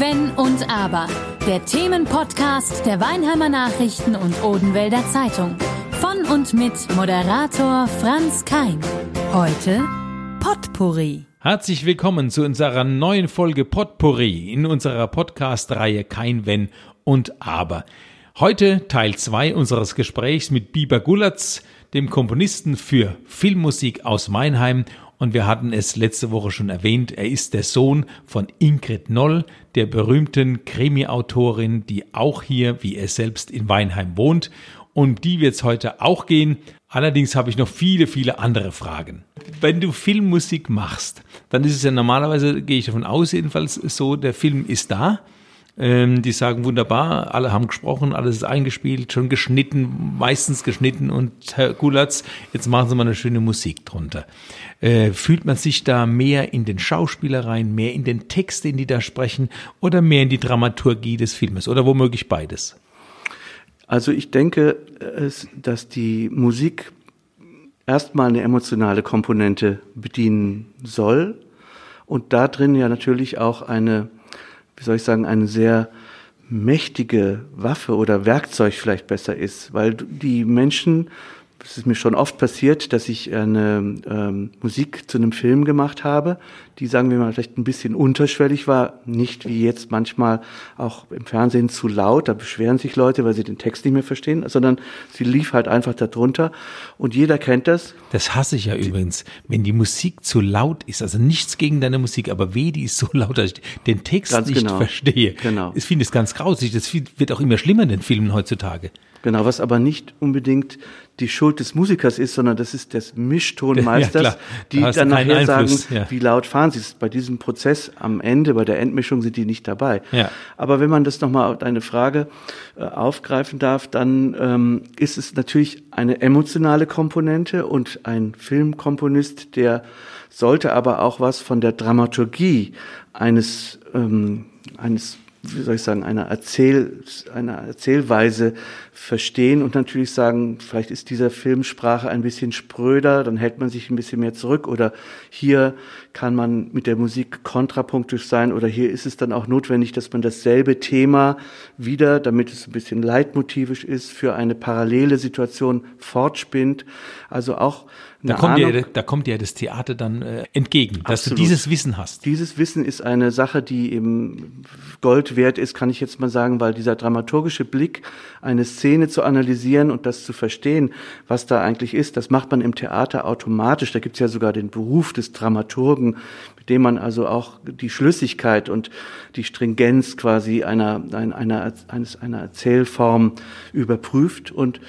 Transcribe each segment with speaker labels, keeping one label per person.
Speaker 1: Wenn und Aber. Der Themenpodcast der Weinheimer Nachrichten und Odenwälder Zeitung. Von und mit Moderator Franz Kein. Heute Potpourri.
Speaker 2: Herzlich willkommen zu unserer neuen Folge Potpourri in unserer Podcast-Reihe Kein Wenn und Aber. Heute Teil 2 unseres Gesprächs mit Biber Gullatz, dem Komponisten für Filmmusik aus Meinheim und wir hatten es letzte Woche schon erwähnt, er ist der Sohn von Ingrid Noll, der berühmten Krimi-Autorin, die auch hier, wie er selbst, in Weinheim wohnt. Und die wird es heute auch gehen. Allerdings habe ich noch viele, viele andere Fragen. Wenn du Filmmusik machst, dann ist es ja normalerweise, gehe ich davon aus, jedenfalls so, der Film ist da ähm, die sagen wunderbar, alle haben gesprochen, alles ist eingespielt, schon geschnitten, meistens geschnitten und Herr Gulatz, jetzt machen Sie mal eine schöne Musik drunter. Äh, fühlt man sich da mehr in den Schauspieler rein, mehr in den Text, den die da sprechen oder mehr in die Dramaturgie des Filmes oder womöglich beides?
Speaker 3: Also ich denke, dass die Musik erstmal eine emotionale Komponente bedienen soll und da drin ja natürlich auch eine wie soll ich sagen, eine sehr mächtige Waffe oder Werkzeug vielleicht besser ist, weil die Menschen es ist mir schon oft passiert, dass ich eine ähm, Musik zu einem Film gemacht habe, die, sagen wir mal, vielleicht ein bisschen unterschwellig war, nicht wie jetzt manchmal auch im Fernsehen zu laut, da beschweren sich Leute, weil sie den Text nicht mehr verstehen, sondern sie lief halt einfach darunter und jeder kennt das.
Speaker 2: Das hasse ich ja die, übrigens, wenn die Musik zu laut ist, also nichts gegen deine Musik, aber weh, die ist so laut, dass ich den Text nicht genau. verstehe. Genau. Ich finde es ganz grausig, das wird auch immer schlimmer in den Filmen heutzutage.
Speaker 3: Genau, was aber nicht unbedingt die Schuld des Musikers ist, sondern das ist des Mischtonmeisters, ja, die da dann nachher Einfluss, sagen, ja. wie laut fahren sie. Bei diesem Prozess am Ende, bei der Endmischung sind die nicht dabei. Ja. Aber wenn man das nochmal deine Frage äh, aufgreifen darf, dann ähm, ist es natürlich eine emotionale Komponente und ein Filmkomponist, der sollte aber auch was von der Dramaturgie eines ähm, eines wie soll ich sagen, einer, Erzähl, einer Erzählweise verstehen und natürlich sagen, vielleicht ist dieser Filmsprache ein bisschen spröder, dann hält man sich ein bisschen mehr zurück oder hier kann man mit der Musik kontrapunktisch sein oder hier ist es dann auch notwendig, dass man dasselbe Thema wieder, damit es ein bisschen leitmotivisch ist, für eine parallele Situation fortspinnt. Also auch
Speaker 2: da kommt, dir, da kommt dir das Theater dann äh, entgegen, dass Absolut. du dieses Wissen hast.
Speaker 3: Dieses Wissen ist eine Sache, die eben Gold wert ist, kann ich jetzt mal sagen, weil dieser dramaturgische Blick, eine Szene zu analysieren und das zu verstehen, was da eigentlich ist, das macht man im Theater automatisch. Da gibt es ja sogar den Beruf des Dramaturgen, mit dem man also auch die Schlüssigkeit und die Stringenz quasi einer, einer, einer, einer Erzählform überprüft. Und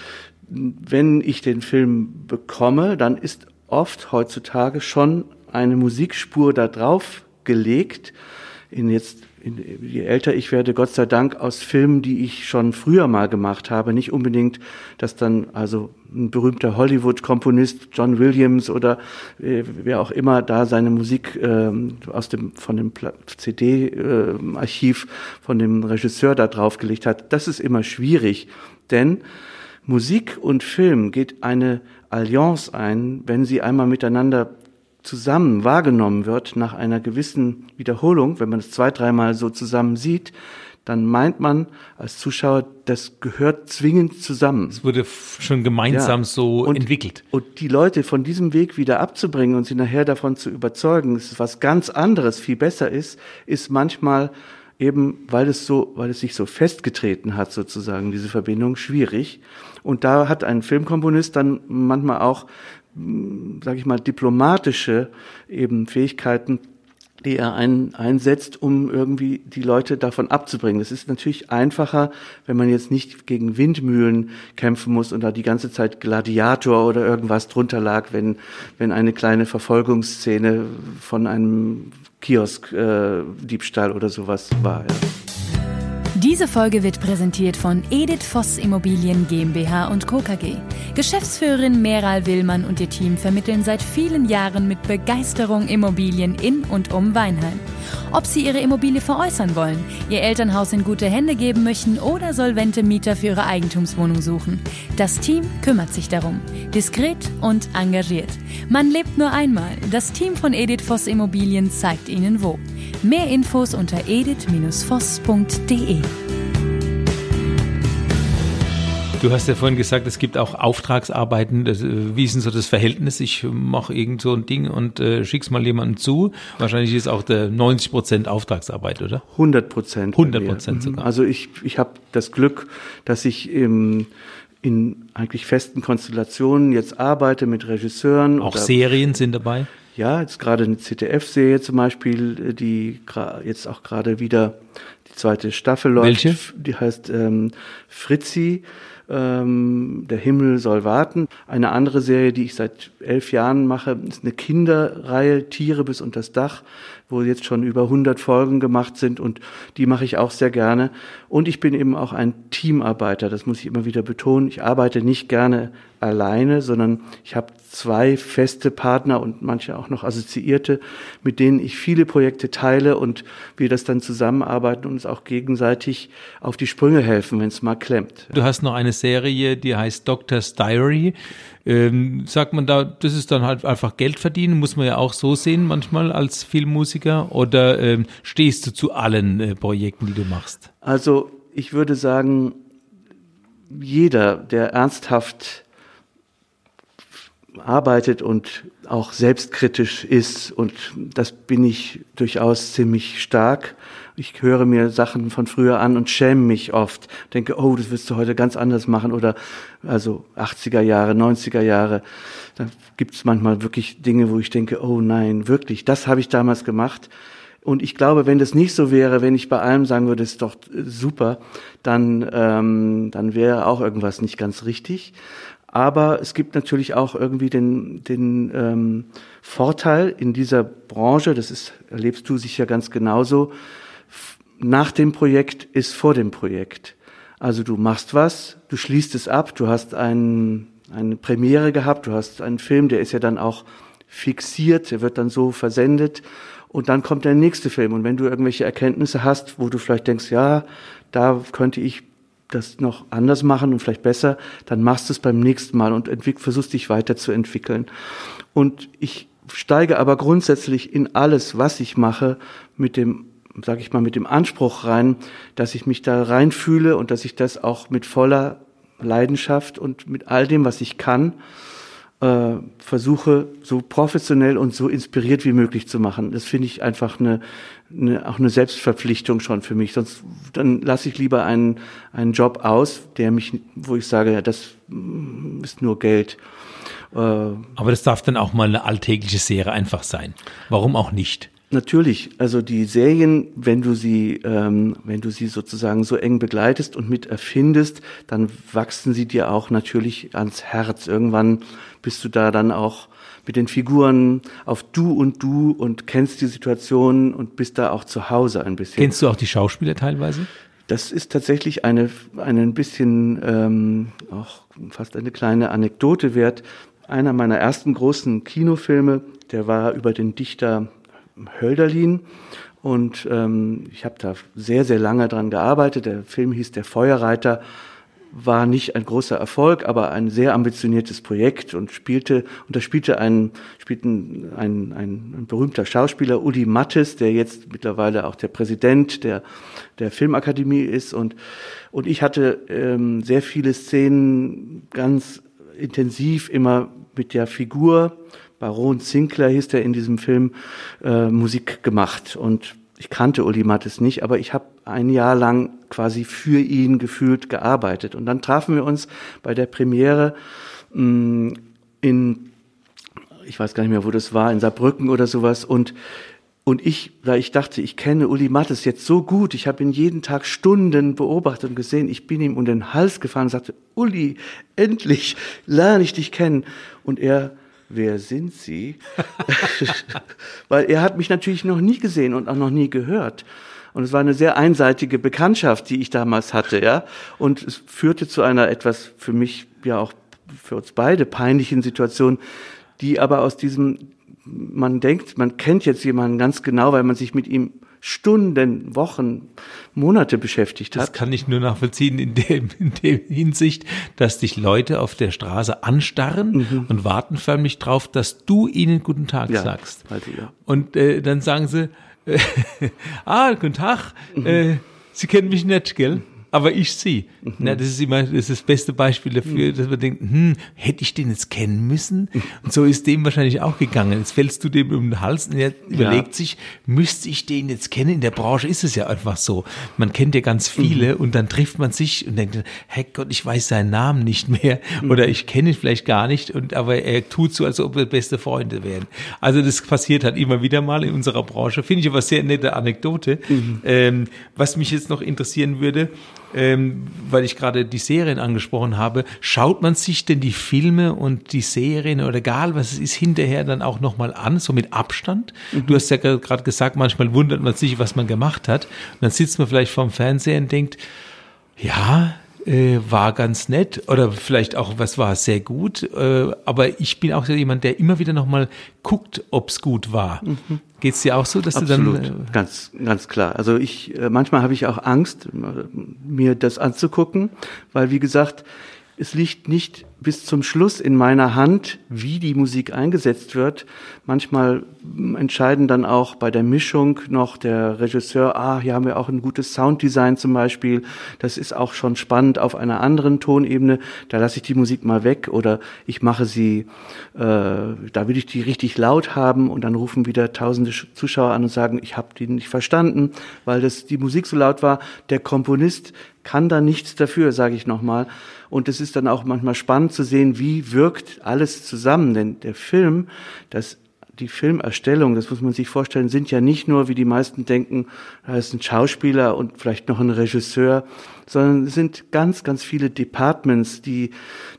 Speaker 3: wenn ich den Film bekomme, dann ist oft heutzutage schon eine Musikspur da drauf gelegt. In jetzt, in, je älter ich werde, Gott sei Dank aus Filmen, die ich schon früher mal gemacht habe, nicht unbedingt, dass dann also ein berühmter Hollywood-Komponist John Williams oder äh, wer auch immer da seine Musik äh, aus dem von dem CD-Archiv äh, von dem Regisseur da draufgelegt hat. Das ist immer schwierig, denn Musik und Film geht eine Allianz ein, wenn sie einmal miteinander zusammen wahrgenommen wird nach einer gewissen Wiederholung, wenn man es zwei, dreimal so zusammen sieht, dann meint man als Zuschauer, das gehört zwingend zusammen.
Speaker 2: Es wurde schon gemeinsam ja. so und, entwickelt.
Speaker 3: Und die Leute von diesem Weg wieder abzubringen und sie nachher davon zu überzeugen, dass es was ganz anderes viel besser ist, ist manchmal eben, weil es so, weil es sich so festgetreten hat sozusagen, diese Verbindung, schwierig. Und da hat ein Filmkomponist dann manchmal auch, hm, sage ich mal, diplomatische eben Fähigkeiten, die er ein, einsetzt, um irgendwie die Leute davon abzubringen. Es ist natürlich einfacher, wenn man jetzt nicht gegen Windmühlen kämpfen muss und da die ganze Zeit Gladiator oder irgendwas drunter lag, wenn, wenn eine kleine Verfolgungsszene von einem Kiosk-Diebstahl äh, oder sowas war. Ja.
Speaker 1: Diese Folge wird präsentiert von Edith Voss Immobilien GmbH und Co. KG. Geschäftsführerin Meral Willmann und ihr Team vermitteln seit vielen Jahren mit Begeisterung Immobilien in und um Weinheim. Ob sie ihre Immobilie veräußern wollen, ihr Elternhaus in gute Hände geben möchten oder solvente Mieter für ihre Eigentumswohnung suchen. Das Team kümmert sich darum. Diskret und engagiert. Man lebt nur einmal. Das Team von Edith Voss Immobilien zeigt Ihnen wo. Mehr Infos unter edith-voss.de.
Speaker 2: Du hast ja vorhin gesagt, es gibt auch Auftragsarbeiten. Das, äh, wie ist denn so das Verhältnis? Ich mache irgend so ein Ding und äh, schick's mal jemandem zu. Wahrscheinlich ist auch der 90 Prozent Auftragsarbeit, oder?
Speaker 3: 100 Prozent.
Speaker 2: 100 Prozent mhm. sogar.
Speaker 3: Also ich, ich habe das Glück, dass ich im in eigentlich festen Konstellationen jetzt arbeite mit Regisseuren.
Speaker 2: Auch Serien sind dabei?
Speaker 3: Ja, jetzt gerade eine ZDF-Serie zum Beispiel, die jetzt auch gerade wieder die zweite Staffel läuft.
Speaker 2: Welche?
Speaker 3: Die heißt ähm, Fritzi ähm, Der Himmel soll warten. Eine andere Serie, die ich seit elf Jahren mache, ist eine Kinderreihe, Tiere bis unter das Dach, wo jetzt schon über 100 Folgen gemacht sind und die mache ich auch sehr gerne. Und ich bin eben auch ein Teamarbeiter, das muss ich immer wieder betonen. Ich arbeite nicht gerne alleine, sondern ich habe zwei feste Partner und manche auch noch assoziierte, mit denen ich viele Projekte teile und wir das dann zusammenarbeiten und uns auch gegenseitig auf die Sprünge helfen, wenn es mal klemmt.
Speaker 2: Du hast noch eine Serie, die heißt Doctor's Diary. Ähm, sagt man da, das ist dann halt einfach Geld verdienen, muss man ja auch so sehen manchmal als Filmmusiker oder ähm, stehst du zu allen äh, Projekten, die du machst?
Speaker 3: Also ich würde sagen, jeder, der ernsthaft arbeitet und auch selbstkritisch ist. Und das bin ich durchaus ziemlich stark. Ich höre mir Sachen von früher an und schäme mich oft. Denke, oh, das wirst du heute ganz anders machen. Oder also 80er Jahre, 90er Jahre. Da gibt es manchmal wirklich Dinge, wo ich denke, oh nein, wirklich, das habe ich damals gemacht. Und ich glaube, wenn das nicht so wäre, wenn ich bei allem sagen würde, ist doch super, dann, ähm, dann wäre auch irgendwas nicht ganz richtig. Aber es gibt natürlich auch irgendwie den, den ähm, Vorteil in dieser Branche, das ist, erlebst du sicher ganz genauso, nach dem Projekt ist vor dem Projekt. Also du machst was, du schließt es ab, du hast ein, eine Premiere gehabt, du hast einen Film, der ist ja dann auch fixiert, der wird dann so versendet und dann kommt der nächste Film. Und wenn du irgendwelche Erkenntnisse hast, wo du vielleicht denkst, ja, da könnte ich das noch anders machen und vielleicht besser, dann machst du es beim nächsten Mal und versuchst dich weiterzuentwickeln. Und ich steige aber grundsätzlich in alles, was ich mache, mit dem, sag ich mal, mit dem Anspruch rein, dass ich mich da reinfühle und dass ich das auch mit voller Leidenschaft und mit all dem, was ich kann, äh, versuche, so professionell und so inspiriert wie möglich zu machen. Das finde ich einfach eine, eine, auch eine Selbstverpflichtung schon für mich. Sonst dann lasse ich lieber einen, einen Job aus, der mich, wo ich sage, ja, das mm, ist nur Geld.
Speaker 2: Äh, Aber das darf dann auch mal eine alltägliche Serie einfach sein. Warum auch nicht?
Speaker 3: Natürlich, also die Serien, wenn du sie, ähm, wenn du sie sozusagen so eng begleitest und mit erfindest, dann wachsen sie dir auch natürlich ans Herz. Irgendwann bist du da dann auch mit den Figuren auf du und du und kennst die Situation und bist da auch zu Hause ein bisschen.
Speaker 2: Kennst du auch die Schauspieler teilweise?
Speaker 3: Das ist tatsächlich eine, eine ein bisschen ähm, auch fast eine kleine Anekdote wert. Einer meiner ersten großen Kinofilme, der war über den Dichter Hölderlin. Und ähm, ich habe da sehr, sehr lange dran gearbeitet. Der Film hieß Der Feuerreiter, war nicht ein großer Erfolg, aber ein sehr ambitioniertes Projekt und spielte, und da spielte ein, spielten ein, ein, ein berühmter Schauspieler, Uli Mattes, der jetzt mittlerweile auch der Präsident der, der Filmakademie ist. Und, und ich hatte ähm, sehr viele Szenen ganz intensiv immer mit der Figur Baron Sinclair hieß der in diesem Film, äh, Musik gemacht. Und ich kannte Uli Mattes nicht, aber ich habe ein Jahr lang quasi für ihn gefühlt gearbeitet. Und dann trafen wir uns bei der Premiere mh, mm, in, ich weiß gar nicht mehr, wo das war, in Saarbrücken oder sowas. Und und ich, weil ich dachte, ich kenne Uli Mattes jetzt so gut, ich habe ihn jeden Tag Stunden beobachtet und gesehen, ich bin ihm um den Hals gefahren und sagte, Uli, endlich lerne ich dich kennen. Und er wer sind Sie? Weil er hat mich natürlich noch nie gesehen und auch noch nie gehört. Und es war eine sehr einseitige Bekanntschaft, die ich damals hatte, ja. Und es führte zu einer etwas für mich, ja auch für uns beide peinlichen Situation, die aber aus diesem, man denkt, man kennt jetzt jemanden ganz genau, weil man sich mit ihm Stunden, Wochen, Monate beschäftigt hat.
Speaker 2: Das kann ich nur nachvollziehen in dem, in dem Hinsicht, dass dich Leute auf der Straße anstarren mhm. und warten förmlich drauf, dass du ihnen guten Tag ja, sagst. Also, ja. Und äh, dann sagen sie, ah, guten Tag, mhm. äh, Sie kennen mich nicht, gell? Aber ich sie. Mhm. Na, das ist immer das, ist das beste Beispiel dafür, mhm. dass man denkt, hm, hätte ich den jetzt kennen müssen? Und so ist dem wahrscheinlich auch gegangen. Jetzt fällst du dem um den Hals und er überlegt ja. sich, müsste ich den jetzt kennen? In der Branche ist es ja einfach so. Man kennt ja ganz viele mhm. und dann trifft man sich und denkt, hey Gott, ich weiß seinen Namen nicht mehr mhm. oder ich kenne ihn vielleicht gar nicht und aber er tut so, als ob wir beste Freunde wären. Also das passiert halt immer wieder mal in unserer Branche. Finde ich aber sehr nette Anekdote. Mhm. Ähm, was mich jetzt noch interessieren würde, ähm, weil ich gerade die Serien angesprochen habe, schaut man sich denn die Filme und die Serien oder egal was es ist, hinterher dann auch nochmal an, so mit Abstand? Mhm. Du hast ja gerade gesagt, manchmal wundert man sich, was man gemacht hat. Und dann sitzt man vielleicht vorm Fernseher und denkt, ja, äh, war ganz nett oder vielleicht auch was war sehr gut. Äh, aber ich bin auch so jemand, der immer wieder nochmal guckt, ob's gut war. Mhm. Geht es dir auch so, dass
Speaker 3: Absolut.
Speaker 2: du
Speaker 3: dann. Äh ganz, ganz klar. Also ich, äh, manchmal habe ich auch Angst, mir das anzugucken, weil wie gesagt, es liegt nicht bis zum Schluss in meiner Hand, wie die Musik eingesetzt wird. Manchmal entscheiden dann auch bei der Mischung noch der Regisseur, ah, hier haben wir auch ein gutes Sounddesign zum Beispiel. Das ist auch schon spannend auf einer anderen Tonebene. Da lasse ich die Musik mal weg oder ich mache sie, äh, da will ich die richtig laut haben und dann rufen wieder tausende Zuschauer an und sagen, ich habe die nicht verstanden, weil das die Musik so laut war. Der Komponist kann da nichts dafür, sage ich nochmal. Und es ist dann auch manchmal spannend zu sehen, wie wirkt alles zusammen. Denn der Film, das die Filmerstellung, das muss man sich vorstellen, sind ja nicht nur, wie die meisten denken, da ist ein Schauspieler und vielleicht noch ein Regisseur, sondern es sind ganz, ganz viele Departments, die,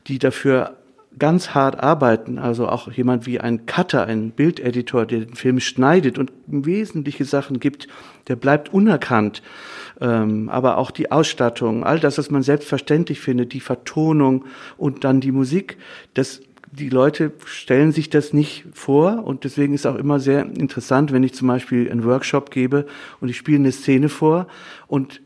Speaker 3: die dafür ganz hart arbeiten. Also auch jemand wie ein Cutter, ein Bildeditor, der den Film schneidet und wesentliche Sachen gibt, der bleibt unerkannt ähm, aber auch die Ausstattung, all das, was man selbstverständlich findet, die Vertonung und dann die Musik, das die Leute stellen sich das nicht vor und deswegen ist auch immer sehr interessant, wenn ich zum Beispiel einen Workshop gebe und ich spiele eine Szene vor und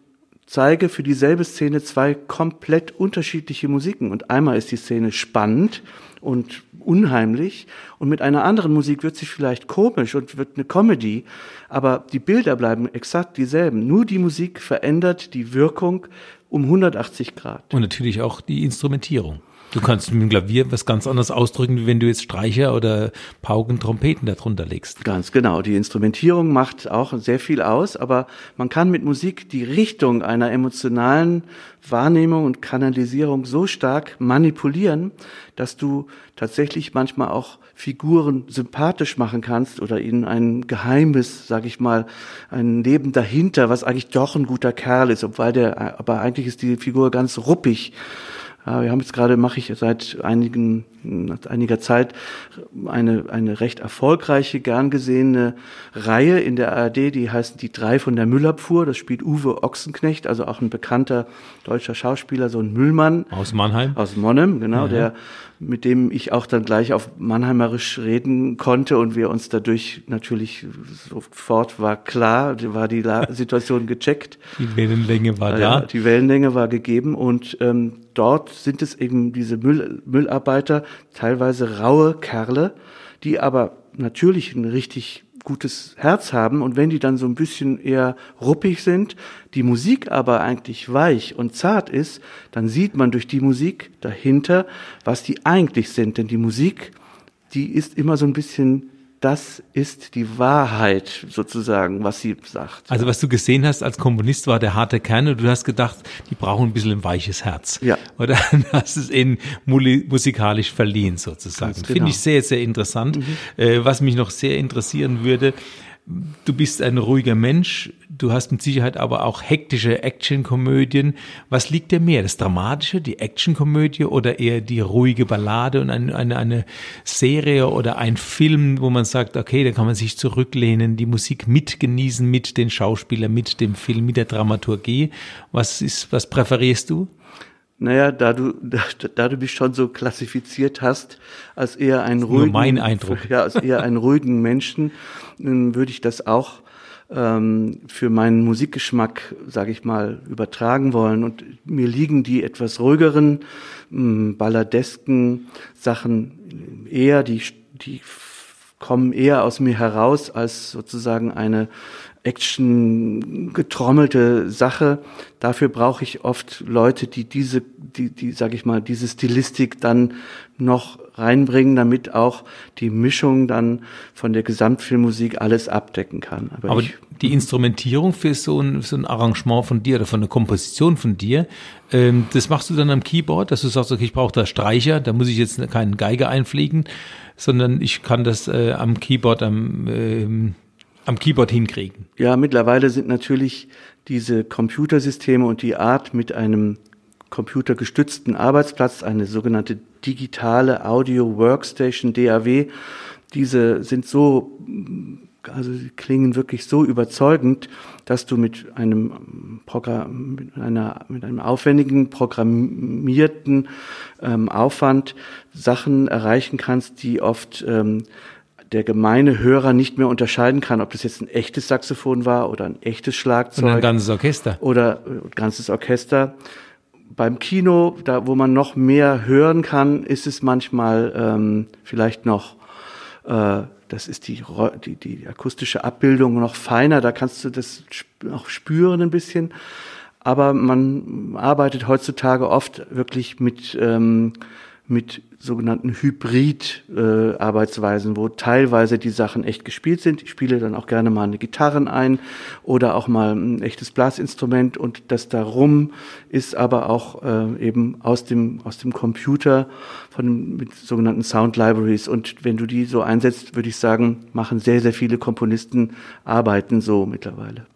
Speaker 3: zeige für dieselbe Szene zwei komplett unterschiedliche Musiken. Und einmal ist die Szene spannend und unheimlich und mit einer anderen Musik wird sie vielleicht komisch und wird eine Comedy, aber die Bilder bleiben exakt dieselben. Nur die Musik verändert die Wirkung um 180 Grad.
Speaker 2: Und natürlich auch die Instrumentierung. Du kannst mit dem Klavier was ganz anderes ausdrücken, wie wenn du jetzt Streicher oder Pauken, Trompeten darunter legst.
Speaker 3: Ganz genau. Die Instrumentierung macht auch sehr viel aus, aber man kann mit Musik die Richtung einer emotionalen Wahrnehmung und Kanalisierung so stark manipulieren, dass du tatsächlich manchmal auch Figuren sympathisch machen kannst oder ihnen ein Geheimnis, sag ich mal, ein Leben dahinter, was eigentlich doch ein guter Kerl ist, obwohl der, aber eigentlich ist die Figur ganz ruppig wir haben jetzt gerade, mache ich seit einigen, einiger Zeit eine, eine recht erfolgreiche, gern gesehene Reihe in der ARD, die heißt Die drei von der Müllabfuhr. Das spielt Uwe Ochsenknecht, also auch ein bekannter deutscher Schauspieler, so ein Müllmann.
Speaker 2: Aus Mannheim?
Speaker 3: Aus Monnem, genau, ja. der mit dem ich auch dann gleich auf Mannheimerisch reden konnte und wir uns dadurch natürlich sofort war klar, war die Situation gecheckt.
Speaker 2: Die Wellenlänge war
Speaker 3: da. die Wellenlänge war gegeben und ähm, dort sind es eben diese Müll, Müllarbeiter, teilweise raue Kerle, die aber natürlich ein richtig gutes Herz haben und wenn die dann so ein bisschen eher ruppig sind, die Musik aber eigentlich weich und zart ist, dann sieht man durch die Musik dahinter, was die eigentlich sind. Denn die Musik, die ist immer so ein bisschen das ist die Wahrheit sozusagen, was sie sagt.
Speaker 2: Also was du gesehen hast als Komponist war der harte Kern und du hast gedacht, die brauchen ein bisschen ein weiches Herz.
Speaker 3: Ja.
Speaker 2: Oder hast es ihnen musikalisch verliehen sozusagen. Genau. Finde ich sehr, sehr interessant. Mhm. Äh, was mich noch sehr interessieren würde, Du bist ein ruhiger Mensch, du hast mit Sicherheit aber auch hektische Actionkomödien. Was liegt dir mehr, das Dramatische, die Actionkomödie oder eher die ruhige Ballade und eine, eine, eine Serie oder ein Film, wo man sagt, okay, da kann man sich zurücklehnen, die Musik mitgenießen mit den Schauspielern, mit dem Film, mit der Dramaturgie. Was ist, was präferierst du?
Speaker 3: Naja, da du, da, da du mich schon so klassifiziert hast, als eher einen ruhigen,
Speaker 2: Nur mein Eindruck.
Speaker 3: Ja, als eher einen ruhigen Menschen, würde ich das auch ähm, für meinen Musikgeschmack, sage ich mal, übertragen wollen. Und mir liegen die etwas ruhigeren, mh, balladesken Sachen eher, die, die kommen eher aus mir heraus als sozusagen eine Action getrommelte Sache. Dafür brauche ich oft Leute, die diese, die, die, sag ich mal, diese Stilistik dann noch reinbringen, damit auch die Mischung dann von der Gesamtfilmmusik alles abdecken kann.
Speaker 2: Aber, Aber die Instrumentierung für so ein, so ein Arrangement von dir oder von einer Komposition von dir, ähm, das machst du dann am Keyboard, dass du sagst, okay, ich brauche da Streicher, da muss ich jetzt keinen Geiger einfliegen, sondern ich kann das äh, am Keyboard am ähm, am Keyboard hinkriegen.
Speaker 3: Ja, mittlerweile sind natürlich diese Computersysteme und die Art mit einem computergestützten Arbeitsplatz, eine sogenannte digitale Audio Workstation DAW, diese sind so, also klingen wirklich so überzeugend, dass du mit einem Programm, mit einer, mit einem aufwendigen programmierten ähm, Aufwand Sachen erreichen kannst, die oft ähm, der gemeine Hörer nicht mehr unterscheiden kann, ob das jetzt ein echtes Saxophon war oder ein echtes Schlagzeug. Oder
Speaker 2: ein ganzes Orchester.
Speaker 3: Oder ein äh, ganzes Orchester. Beim Kino, da wo man noch mehr hören kann, ist es manchmal ähm, vielleicht noch, äh, das ist die, die, die akustische Abbildung noch feiner, da kannst du das auch spüren ein bisschen. Aber man arbeitet heutzutage oft wirklich mit ähm, mit sogenannten Hybrid-Arbeitsweisen, äh, wo teilweise die Sachen echt gespielt sind. Ich spiele dann auch gerne mal eine Gitarren ein oder auch mal ein echtes Blasinstrument und das darum ist aber auch äh, eben aus dem, aus dem Computer von, mit sogenannten Sound Libraries. Und wenn du die so einsetzt, würde ich sagen, machen sehr, sehr viele Komponisten arbeiten so mittlerweile.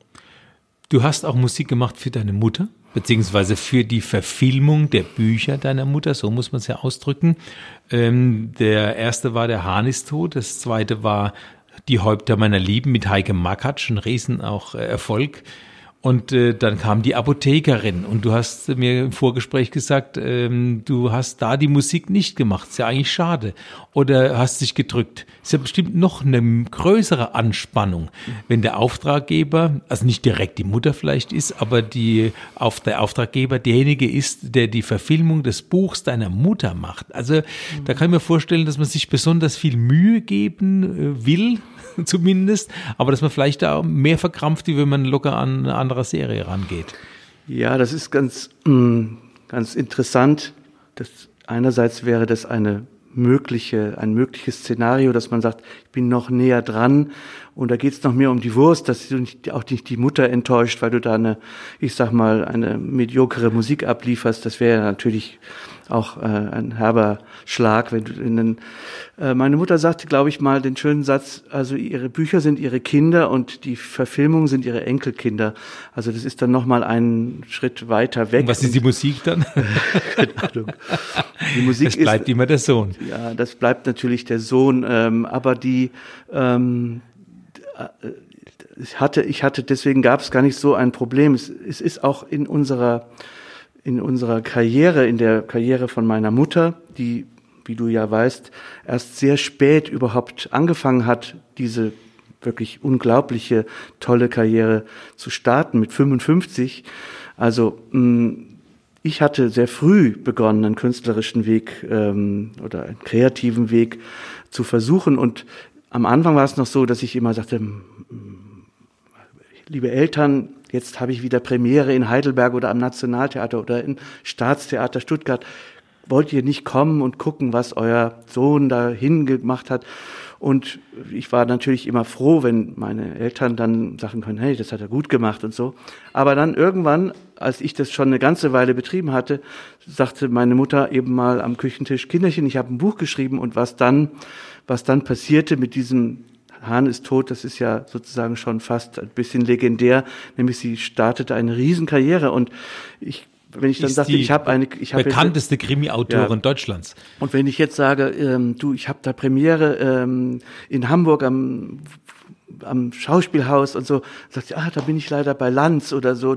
Speaker 2: Du hast auch Musik gemacht für deine Mutter? Beziehungsweise für die Verfilmung der Bücher deiner Mutter, so muss man es ja ausdrücken. Ähm, der erste war Der Hahn ist tot, das zweite war Die Häupter meiner Lieben mit Heike Makatsch, ein Riesen auch äh, Erfolg. Und äh, dann kam die Apothekerin und du hast mir im Vorgespräch gesagt, ähm, du hast da die Musik nicht gemacht. Ist ja eigentlich schade. Oder hast dich gedrückt. Ist ja bestimmt noch eine größere Anspannung, wenn der Auftraggeber, also nicht direkt die Mutter vielleicht ist, aber die auf der Auftraggeber derjenige ist, der die Verfilmung des Buchs deiner Mutter macht. Also mhm. da kann ich mir vorstellen, dass man sich besonders viel Mühe geben äh, will, zumindest, aber dass man vielleicht da mehr verkrampft, wie wenn man locker an eine andere Serie rangeht.
Speaker 3: Ja, das ist ganz, mm, ganz interessant. Das, einerseits wäre das eine mögliche, ein mögliches Szenario, dass man sagt, ich bin noch näher dran und da geht es noch mehr um die Wurst, dass du nicht, auch nicht die Mutter enttäuscht, weil du da eine, ich sag mal, eine mediokere Musik ablieferst. Das wäre natürlich auch äh, ein herber Schlag, wenn du in den, äh, meine Mutter sagte, glaube ich mal, den schönen Satz, also ihre Bücher sind ihre Kinder und die Verfilmungen sind ihre Enkelkinder. Also das ist dann nochmal einen Schritt weiter weg. Und
Speaker 2: was ist die Musik dann? Keine Ahnung. Die Musik es bleibt ist, immer der Sohn.
Speaker 3: Ja, das bleibt natürlich der Sohn, ähm, aber die ähm, äh, ich hatte, ich hatte, deswegen gab es gar nicht so ein Problem. Es, es ist auch in unserer in unserer Karriere, in der Karriere von meiner Mutter, die, wie du ja weißt, erst sehr spät überhaupt angefangen hat, diese wirklich unglaubliche, tolle Karriere zu starten mit 55. Also mm, ich hatte sehr früh begonnen, einen künstlerischen Weg ähm, oder einen kreativen Weg zu versuchen. Und am Anfang war es noch so, dass ich immer sagte, liebe Eltern, jetzt habe ich wieder Premiere in Heidelberg oder am Nationaltheater oder im Staatstheater Stuttgart. Wollt ihr nicht kommen und gucken, was euer Sohn da hingemacht hat? Und ich war natürlich immer froh, wenn meine Eltern dann sagen können, hey, das hat er gut gemacht und so. Aber dann irgendwann, als ich das schon eine ganze Weile betrieben hatte, sagte meine Mutter eben mal am Küchentisch, Kinderchen, ich habe ein Buch geschrieben und was dann, was dann passierte mit diesem Hahn ist tot, das ist ja sozusagen schon fast ein bisschen legendär, nämlich sie startete eine Riesenkarriere und ich wenn ich dann sagte, ich habe eine, ich habe
Speaker 2: bekannteste Krimi-Autorin ja. Deutschlands.
Speaker 3: Und wenn ich jetzt sage, ähm, du, ich habe da Premiere ähm, in Hamburg am am Schauspielhaus und so, sagt sie, ah, da bin ich leider bei Lanz oder so.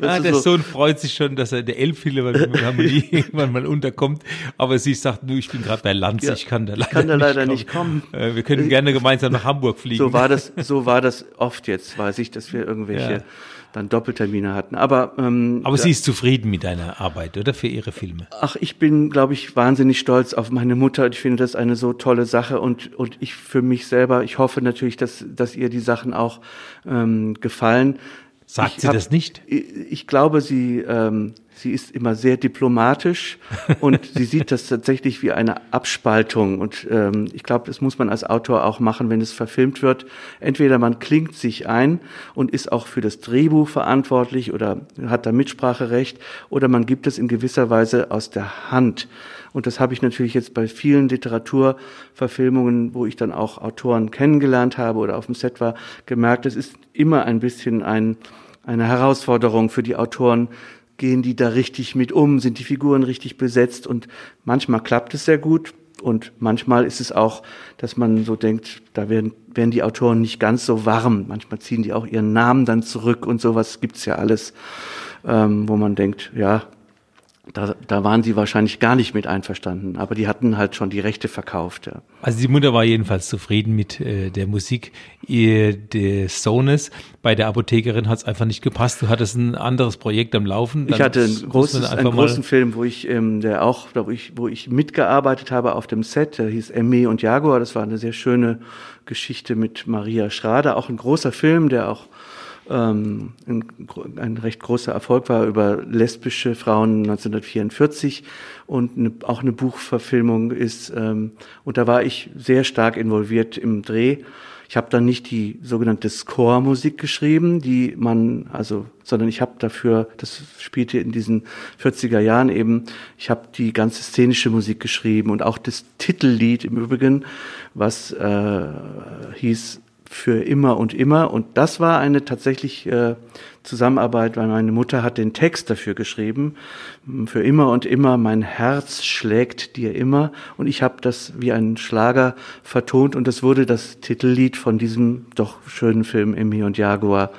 Speaker 2: Ah, der so. Sohn freut sich schon, dass er der Elbphilharmonie irgendwann mal unterkommt. Aber sie sagt, du, ich bin gerade bei Lanz, ja, ich kann da leider,
Speaker 3: kann da leider nicht, kommen.
Speaker 2: kommen. Äh, wir können gerne gemeinsam nach Hamburg fliegen.
Speaker 3: So war das, so war das oft jetzt, weiß ich, dass wir irgendwelche ja. dann Doppeltermine hatten. Aber
Speaker 2: ähm, aber sie ist zufrieden mit deiner Arbeit, oder für ihre Filme?
Speaker 3: Ach, ich bin, glaube ich, wahnsinnig stolz auf meine Mutter. Ich finde das eine so tolle Sache und und ich für mich selber. Ich hoffe natürlich, dass dass ihr die Sachen auch ähm, gefallen.
Speaker 2: Sagt ich sie hab, das nicht?
Speaker 3: Ich, ich glaube, sie, ähm, sie ist immer sehr diplomatisch und sie sieht das tatsächlich wie eine Abspaltung. Und ähm, ich glaube, das muss man als Autor auch machen, wenn es verfilmt wird. Entweder man klingt sich ein und ist auch für das Drehbuch verantwortlich oder hat da Mitspracherecht, oder man gibt es in gewisser Weise aus der Hand. Und das habe ich natürlich jetzt bei vielen Literaturverfilmungen, wo ich dann auch Autoren kennengelernt habe oder auf dem Set war, gemerkt, es ist immer ein bisschen ein, eine Herausforderung für die Autoren, gehen die da richtig mit um, sind die Figuren richtig besetzt und manchmal klappt es sehr gut und manchmal ist es auch, dass man so denkt, da werden, werden die Autoren nicht ganz so warm. Manchmal ziehen die auch ihren Namen dann zurück und sowas gibt's ja alles, ähm, wo man denkt, ja, da, da waren sie wahrscheinlich gar nicht mit einverstanden, aber die hatten halt schon die Rechte verkauft. Ja.
Speaker 2: Also die Mutter war jedenfalls zufrieden mit äh, der Musik ihr, des Sohnes. Bei der Apothekerin hat es einfach nicht gepasst. Du hattest ein anderes Projekt am Laufen.
Speaker 3: Dann ich hatte ein großes, einen großen Film, wo ich, ähm, der auch, wo ich, wo ich mitgearbeitet habe auf dem Set. Der hieß Emmy und Jaguar. Das war eine sehr schöne Geschichte mit Maria Schrader. Auch ein großer Film, der auch ähm, ein, ein, recht großer Erfolg war über lesbische Frauen 1944 und eine, auch eine Buchverfilmung ist. Ähm, und da war ich sehr stark involviert im Dreh. Ich habe dann nicht die sogenannte Score-Musik geschrieben, die man, also, sondern ich habe dafür, das spielte in diesen 40er Jahren eben, ich habe die ganze szenische Musik geschrieben und auch das Titellied im Übrigen, was äh, hieß für immer und immer. Und das war eine tatsächlich äh, Zusammenarbeit, weil meine Mutter hat den Text dafür geschrieben. Für immer und immer, mein Herz schlägt dir immer. Und ich habe das wie ein Schlager vertont und das wurde das Titellied von diesem doch schönen Film Emmy und Jaguar.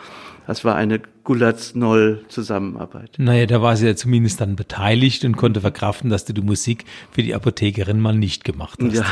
Speaker 3: Das war eine Gullatz-Noll-Zusammenarbeit.
Speaker 2: Naja, da war sie ja zumindest dann beteiligt und konnte verkraften, dass du die Musik für die Apothekerin mal nicht gemacht hast. Ja.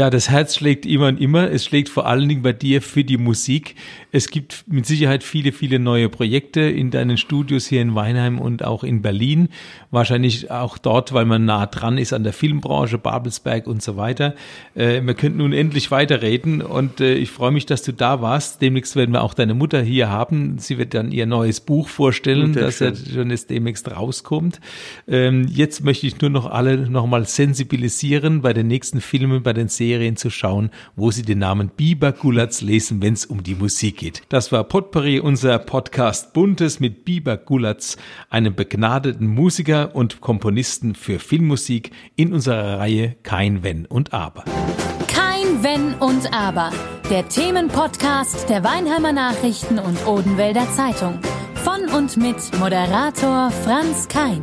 Speaker 2: Ja, das Herz schlägt immer und immer. Es schlägt vor allen Dingen bei dir für die Musik. Es gibt mit Sicherheit viele, viele neue Projekte in deinen Studios hier in Weinheim und auch in Berlin. Wahrscheinlich auch dort, weil man nah dran ist an der Filmbranche, Babelsberg und so weiter. Äh, wir könnten nun endlich weiterreden und äh, ich freue mich, dass du da warst. Demnächst werden wir auch deine Mutter hier haben. Sie wird dann ihr neues Buch vorstellen, das ja schon jetzt demnächst rauskommt. Ähm, jetzt möchte ich nur noch alle nochmal sensibilisieren bei den nächsten Filmen, bei den Serien zu schauen, wo Sie den Namen Biber Gulatz lesen, wenn es um die Musik geht. Das war Potpourri, unser Podcast Buntes mit Biber Gulatz, einem begnadeten Musiker und Komponisten für Filmmusik in unserer Reihe Kein Wenn und Aber.
Speaker 1: Kein Wenn und Aber. Der Themenpodcast der Weinheimer Nachrichten und Odenwälder Zeitung. Von und mit Moderator Franz Kein.